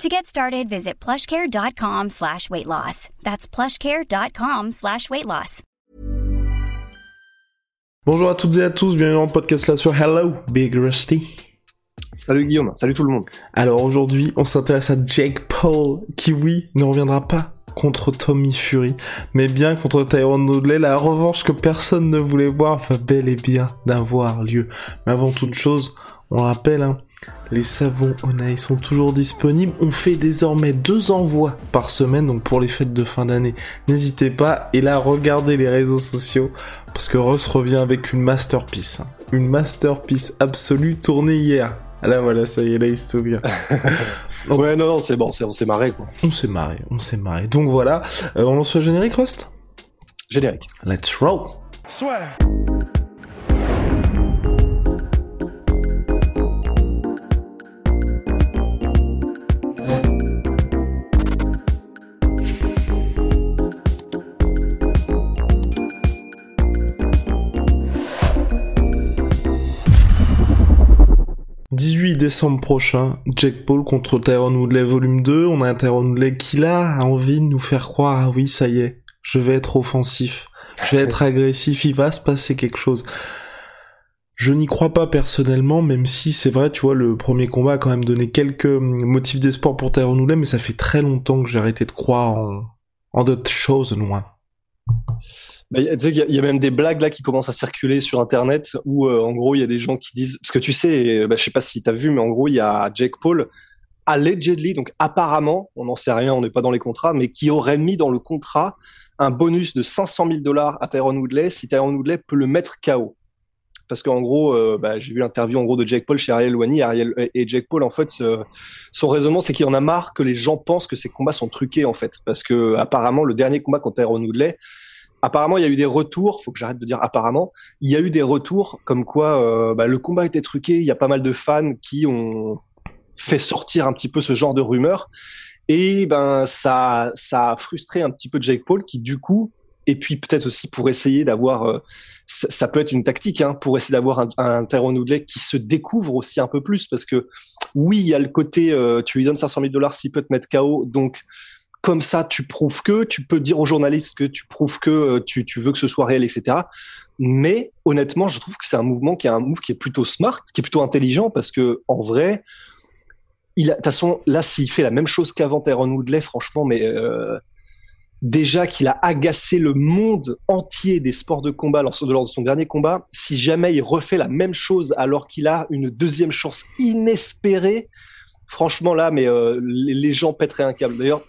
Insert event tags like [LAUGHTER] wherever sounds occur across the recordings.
To get started, visit plushcare.com slash weight loss. That's plushcare.com slash weight loss. Bonjour à toutes et à tous, bienvenue dans le podcast là sur Hello Big Rusty. Salut Guillaume, salut tout le monde. Alors aujourd'hui, on s'intéresse à Jake Paul, qui oui, ne reviendra pas contre Tommy Fury, mais bien contre Tyrone Woodley, la revanche que personne ne voulait voir va bel et bien d'avoir lieu. Mais avant toute chose, on rappelle, hein, les savons Onai sont toujours disponibles. On fait désormais deux envois par semaine, donc pour les fêtes de fin d'année. N'hésitez pas. Et là, regardez les réseaux sociaux, parce que Ross revient avec une masterpiece. hein. Une masterpiece absolue tournée hier. Ah Là voilà, ça y est, là il se souvient. [LAUGHS] Donc- Ouais, non, non, c'est bon, c'est- on s'est marré quoi. On s'est marré, on s'est marré. Donc voilà, Euh, on lance le générique, Rust Générique. Let's roll Swear. Décembre prochain, Jack Paul contre Tyrone Woodley volume 2. On a un Tyrone Woodley qui là a envie de nous faire croire, ah oui, ça y est, je vais être offensif, je vais être agressif, il va se passer quelque chose. Je n'y crois pas personnellement, même si c'est vrai, tu vois, le premier combat a quand même donné quelques hum, motifs d'espoir pour Tyrone Woodley, mais ça fait très longtemps que j'ai arrêté de croire en, en d'autres choses, loin. Bah, tu sais il y a même des blagues là qui commencent à circuler sur internet où euh, en gros il y a des gens qui disent parce que tu sais, euh, bah, je sais pas si t'as vu, mais en gros il y a Jake Paul allegedly, donc apparemment, on n'en sait rien, on n'est pas dans les contrats, mais qui aurait mis dans le contrat un bonus de 500 000 dollars à Tyrone Woodley si Tyrone Woodley peut le mettre KO. Parce qu'en gros, euh, bah, j'ai vu l'interview en gros de Jake Paul chez Ariel Wani. Ariel et Jake Paul, en fait, son raisonnement, c'est qu'il en a marre que les gens pensent que ces combats sont truqués, en fait. Parce que apparemment, le dernier combat contre Tyrone Woodley, apparemment, il y a eu des retours. Faut que j'arrête de dire apparemment. Il y a eu des retours comme quoi euh, bah, le combat était truqué. Il y a pas mal de fans qui ont fait sortir un petit peu ce genre de rumeurs. Et ben ça, ça a frustré un petit peu Jake Paul qui du coup, et puis peut-être aussi pour essayer d'avoir, euh, ça, peut être une tactique, hein, pour essayer d'avoir un, un Tyrone qui se découvre aussi un peu plus, parce que oui, il y a le côté, euh, tu lui donnes 500 000 dollars s'il peut te mettre KO, donc comme ça, tu prouves que, tu peux dire aux journalistes que tu prouves que euh, tu, tu veux que ce soit réel, etc. Mais honnêtement, je trouve que c'est un mouvement qui est un move qui est plutôt smart, qui est plutôt intelligent, parce que en vrai, il de toute façon, là, s'il fait la même chose qu'avant Tyrone Woodley, franchement, mais euh, déjà qu'il a agacé le monde entier des sports de combat lors, lors de son dernier combat, si jamais il refait la même chose alors qu'il a une deuxième chance inespérée, franchement là, mais euh, les gens pèteraient un câble. D'ailleurs,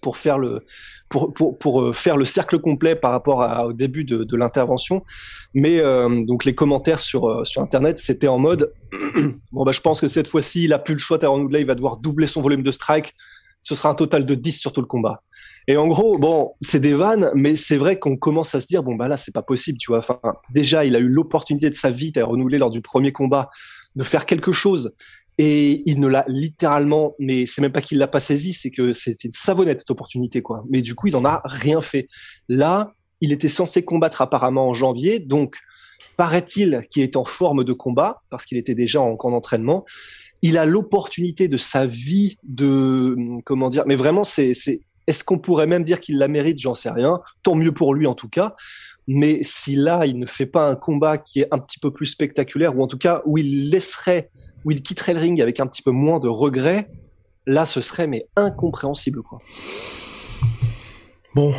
pour faire le pour pour pour euh, faire le cercle complet par rapport au début de, l'intervention, mais euh, donc les commentaires sur euh, sur internet c'était en mode [CLEARS THROAT] bon bah je pense que cette fois-ci il a plus le choix Tyrone Woodley il va devoir doubler son volume de strike. Ce sera un total de 10 sur tout le combat. Et en gros bon c'est des vannes mais c'est vrai qu'on commence à se dire bon bah là c'est pas possible tu vois. Déjà il a eu l'opportunité de sa vie Tyrone Woodley lors du premier combat de faire quelque chose et il ne l'a littéralement, mais c'est même pas qu'il l'a pas saisi, c'est que c'était une savonnette cette opportunité quoi. Mais du coup, il en a rien fait. Là, il était censé combattre apparemment en janvier, donc paraît-il qu'il est en forme de combat parce qu'il était déjà en camp d'entraînement. Il a l'opportunité de sa vie de comment dire, mais vraiment c'est c'est est-ce qu'on pourrait même dire qu'il la mérite? J'en sais rien. Tant mieux pour lui en tout cas. Mais si là, il ne fait pas un combat qui est un petit peu plus spectaculaire, ou en tout cas où il laisserait, où il quitterait le ring avec un petit peu moins de regrets, là, ce serait mais incompréhensible quoi. Bon,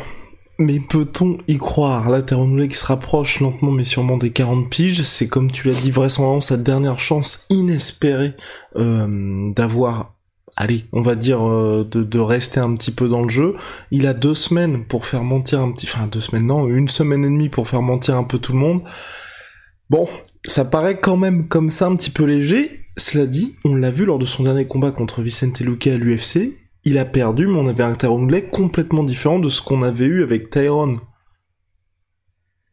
mais peut-on y croire? Là, Woodley qui se rapproche lentement mais sûrement des 40 piges, c'est comme tu l'as dit, vraisemblablement sa dernière chance inespérée euh, d'avoir, allez, on va dire, euh, de, de rester un petit peu dans le jeu. Il a deux semaines pour faire mentir un petit... Enfin, deux semaines, non, une semaine et demie pour faire mentir un peu tout le monde. Bon, ça paraît quand même comme ça un petit peu léger. Cela dit, on l'a vu lors de son dernier combat contre Vicente Luque à l'UFC, il a perdu, mais on avait un Tyrone complètement différent de ce qu'on avait eu avec Tyrone.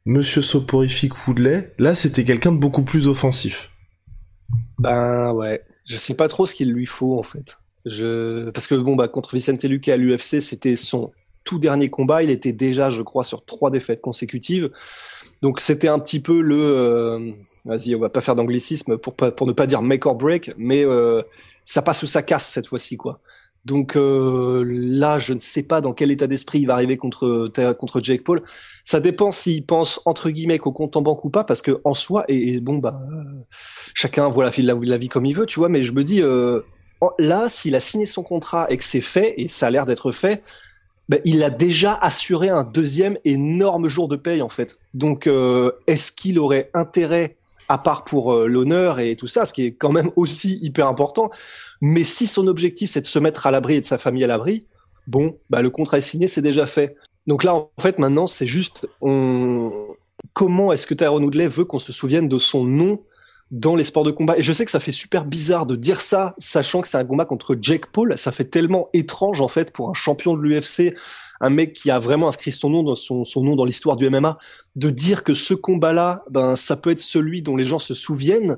Monsieur soporifique Woodley, là c'était quelqu'un de beaucoup plus offensif. Ben ouais, je sais pas trop ce qu'il lui faut en fait. Je... Parce que bon bah contre Vicente Luque à l'UFC, c'était son tout dernier combat. Il était déjà, je crois, sur trois défaites consécutives. Donc c'était un petit peu le, euh, vas-y, on va pas faire d'anglicisme pour pas, pour ne pas dire make or break, mais euh, ça passe ou ça casse cette fois-ci quoi. Donc euh, là, je ne sais pas dans quel état d'esprit il va arriver contre contre Jake Paul. Ça dépend s'il pense entre guillemets qu'au compte en banque ou pas, parce que en soi, et, bon bah, chacun voit la, la, la vie comme il veut, tu vois. Mais je me dis là, s'il a signé son contrat et que c'est fait, et ça a l'air d'être fait, ben, il a déjà assuré un deuxième énorme jour de paye en fait. Donc euh, est-ce qu'il aurait intérêt à part pour euh, l'honneur et tout ça, ce qui est quand même aussi hyper important. Mais si son objectif c'est de se mettre à l'abri et de sa famille à l'abri, bon, bah le contrat est signé, c'est déjà fait. Donc là, en fait, maintenant, c'est juste comment est-ce que Tyrone Woodley veut qu'on se souvienne de son nom dans les sports de combat. Et je sais que ça fait super bizarre de dire ça, sachant que c'est un combat contre Jake Paul. Ça fait tellement étrange, en fait, pour un champion de l'UFC, un mec qui a vraiment inscrit son nom dans son, son nom dans l'histoire du MMA, de dire que ce combat-là, ben, ça peut être celui dont les gens se souviennent.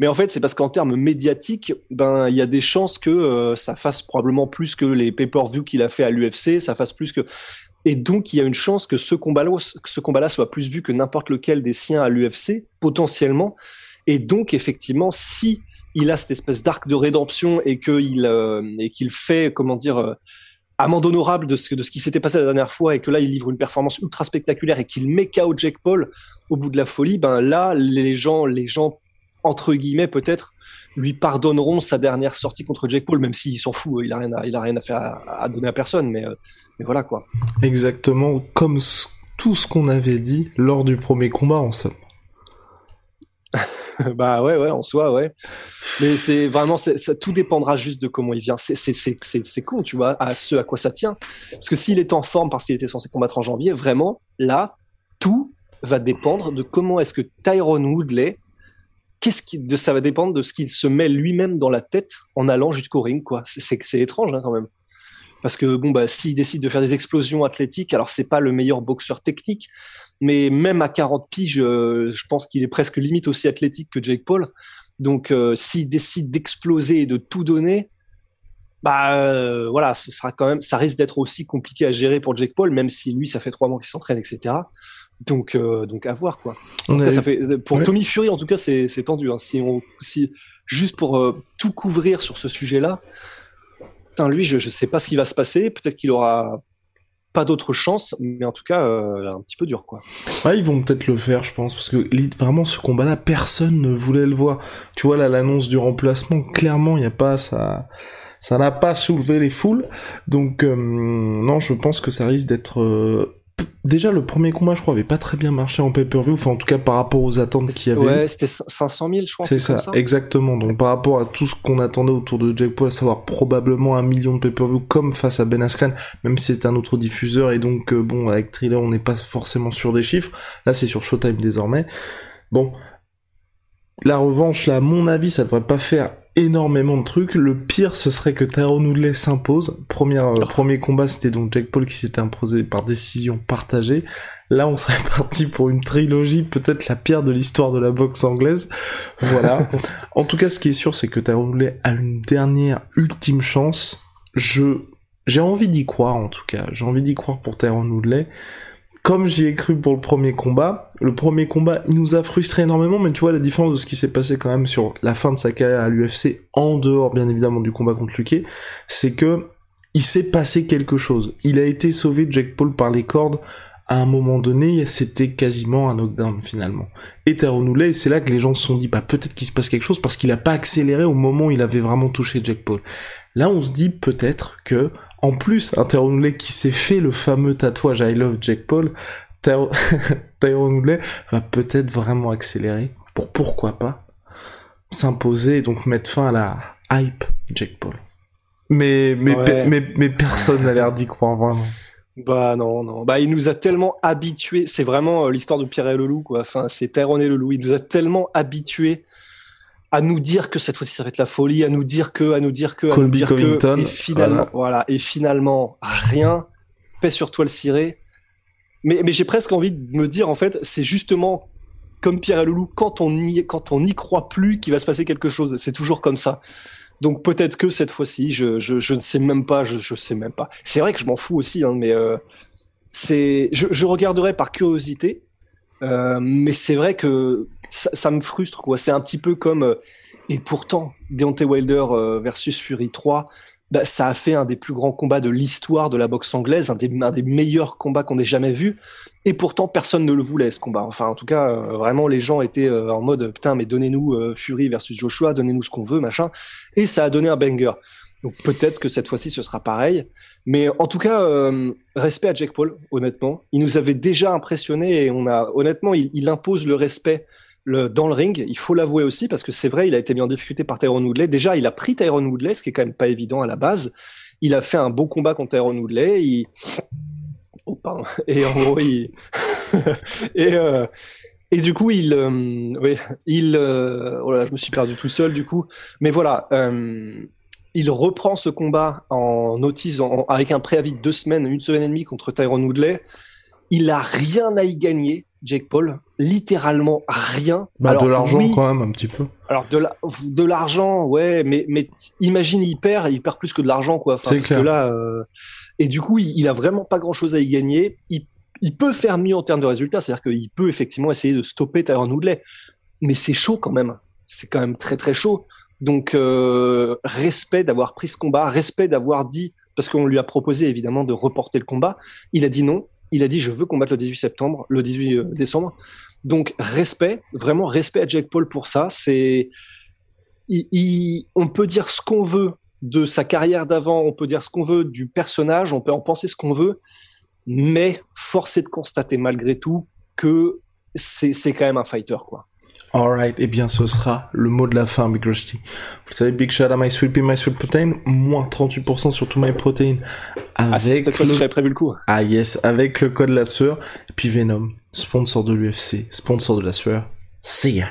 Mais en fait, c'est parce qu'en termes médiatiques, ben il y a des chances que euh, ça fasse probablement plus que les pay-per-view qu'il a fait à l'UFC, ça fasse plus que et donc il y a une chance que ce combat-là soit plus vu que n'importe lequel des siens à l'UFC potentiellement. Et donc effectivement, si il a cette espèce d'arc de rédemption et qu'il euh, et fait comment dire euh, amende honorable de ce, de ce qui s'était passé la dernière fois et que là il livre une performance ultra spectaculaire et qu'il met KO Jack Paul au bout de la folie, ben là les gens les gens entre guillemets peut-être lui pardonneront sa dernière sortie contre Jake Paul, même s'il s'en fout, il a rien à, il a rien à faire à, donner à personne, mais, euh, mais voilà quoi. Exactement, comme tout ce qu'on avait dit lors du premier combat en somme. [LAUGHS] bah ouais, ouais, en soi, ouais. Mais c'est vraiment, ça, tout dépendra juste de comment il vient. C'est, c'est, c'est, c'est con, tu vois, à ce à quoi ça tient. Parce que s'il est en forme parce qu'il était censé combattre en janvier, vraiment, là, tout va dépendre de comment est-ce que Tyrone Woodley qu'est-ce qui, de, ça va dépendre de ce qu'il se met lui-même dans la tête en allant jusqu'au ring, quoi. C'est, c'est étrange, hein, quand même. Parce que bon, bah, s'il décide de faire des explosions athlétiques, alors c'est pas le meilleur boxeur technique, mais même à 40 piges, je, je pense qu'il est presque limite aussi athlétique que Jake Paul. Donc, euh, s'il décide d'exploser et de tout donner, bah euh, voilà, ce sera quand même, ça risque d'être aussi compliqué à gérer pour Jake Paul, même si lui, ça fait trois mois qu'il s'entraîne, etc. Donc, euh, donc à voir quoi. En tout cas, ça fait, pour Tommy Fury, en tout cas, c'est tendu. Hein. Si on, si juste pour euh, tout couvrir sur ce sujet-là, lui, je, je sais pas ce qui va se passer. Peut-être qu'il aura pas d'autre chance, mais en tout cas, euh, un petit peu dur, quoi. Ouais, ils vont peut-être le faire, je pense, parce que vraiment, ce combat-là, personne ne voulait le voir. Tu vois, là, l'annonce du remplacement, clairement, il n'y a pas ça ça n'a pas soulevé les foules. Donc euh, non, je pense que ça risque d'être euh, déjà le premier combat je crois avait pas très bien marché en pay-per-view enfin en tout cas par rapport aux attentes qu'il y avait ouais c'était 500 000 je crois c'est ça, exactement. Donc par rapport à tout ce qu'on attendait autour de Jack Paul à savoir probablement un million de pay-per-view comme face à Ben Askren même si c'est un autre diffuseur et donc euh, bon avec Thriller on n'est pas forcément sur des chiffres. Là c'est sur Showtime désormais. Bon. La revanche là à mon avis ça devrait pas faire énormément de trucs. Le pire, ce serait que Tyrone Woodley s'impose. Premier, euh, oh. premier combat, c'était donc Jack Paul qui s'était imposé par décision partagée. Là, on serait [LAUGHS] parti pour une trilogie, peut-être la pire de l'histoire de la boxe anglaise. Voilà. [LAUGHS] en tout cas, ce qui est sûr, c'est que Tyrone Woodley a une dernière ultime chance. Je, j'ai envie d'y croire, en tout cas. J'ai envie d'y croire pour Tyrone Woodley comme j'y ai cru pour le premier combat, le premier combat, il nous a frustré énormément, mais tu vois la différence de ce qui s'est passé quand même sur la fin de sa carrière à l'UFC, en dehors bien évidemment du combat contre Luque, c'est que il s'est passé quelque chose. Il a été sauvé Jack Paul par les cordes à un moment donné, c'était quasiment un knockdown finalement. Et Tyrone c'est là que les gens se sont dit, bah peut-être qu'il se passe quelque chose parce qu'il a pas accéléré au moment où il avait vraiment touché Jack Paul. Là, on se dit peut-être que En plus, un qui s'est fait le fameux tatouage I Love Jack Paul, Tyrone Woodley [LAUGHS] va peut-être vraiment accélérer pour pourquoi pas s'imposer et donc mettre fin à la hype Jack Paul. Mais mais mais, mais personne n'a l'air d'y croire vraiment. Bah non, non. Bah il nous a tellement habitués. C'est vraiment euh, l'histoire de Pierre et le loup, quoi. Enfin, c'est Tyrone et le loup. Il nous a tellement habitués à nous dire que cette fois-ci ça va être la folie, à nous dire que, à nous dire que, à nous dire que. Et finalement, voilà. Et finalement, rien. Paix sur toi le ciré. Mais, mais j'ai presque envie de me dire, en fait, c'est justement comme Pierre et le loup, quand on quand on n'y croit plus qu'il va se passer quelque chose. C'est toujours comme ça. Donc peut-être que cette fois-ci, je, je, je, ne sais même pas, je, je sais même pas. C'est vrai que je m'en fous aussi, hein, mais euh, c'est, je, je regarderai par curiosité, euh, mais c'est vrai que ça, ça, me frustre, quoi. C'est un petit peu comme, euh, et pourtant, Deontay Wilder euh, versus Fury 3, bah, ça a fait un des plus grands combats de l'histoire de la boxe anglaise, un des, un des meilleurs combats qu'on ait jamais vu. Et pourtant, personne ne le voulait, ce combat. Enfin, en tout cas, euh, vraiment, les gens étaient euh, en mode, putain, mais donnez-nous euh, Fury versus Joshua, donnez-nous ce qu'on veut, machin. Et ça a donné un banger. Donc peut-être que cette fois-ci, ce sera pareil. Mais en tout cas, respect à Jack Paul, honnêtement. Il nous avait déjà impressionné et on a, honnêtement, il, il impose le respect dans le ring. Il faut l'avouer aussi parce que c'est vrai, il a été mis en difficulté par Tyrone Woodley. Déjà, il a pris Tyrone Woodley, ce qui est quand même pas évident à la base. Il a fait un bon combat contre Tyrone Woodley. Oh. Et en gros, il... [LAUGHS] euh... et du coup, il, euh... oui, il, euh... oh là, je me suis perdu tout seul du coup. Mais voilà, il reprend ce combat en notice, avec un préavis de deux semaines, une semaine et demie contre Tyrone Woodley. Il a rien à y gagner. Jake Paul, littéralement rien. Bah, de l'argent quand même un petit peu. Alors de la, de l'argent, ouais, mais mais imagine il perd, il perd plus que de l'argent quoi. Enfin, C'est clair. là, euh... et du coup il, il, a vraiment pas grand chose à y gagner. Il, il peut faire mieux en termes de résultats, c'est-à-dire qu'il peut effectivement essayer de stopper Tyron Woodley, mais c'est chaud quand même. C'est quand même très très chaud. Donc euh, respect d'avoir pris ce combat, respect d'avoir dit parce qu'on lui a proposé évidemment de reporter le combat. Il a dit non il a dit je veux combattre le 18 septembre, le 18 euh, décembre. Donc respect, vraiment respect à Jack Paul pour ça. C'est, il, il, on peut dire ce qu'on veut de sa carrière d'avant, on peut dire ce qu'on veut du personnage, on peut en penser ce qu'on veut, mais force est de constater malgré tout que c'est, c'est quand même un fighter quoi. Alright, et eh bien ce sera le mot de la fin, Big Rusty. Vous savez, Big Shout à My Sweet Pea, My Sweet Protein, moins 38% sur tout My Protein. Avec ah, le... prévu le coup. Ah yes, avec le code la sueur. Et puis Venom, sponsor de l'UFC, sponsor de la sueur. See ya.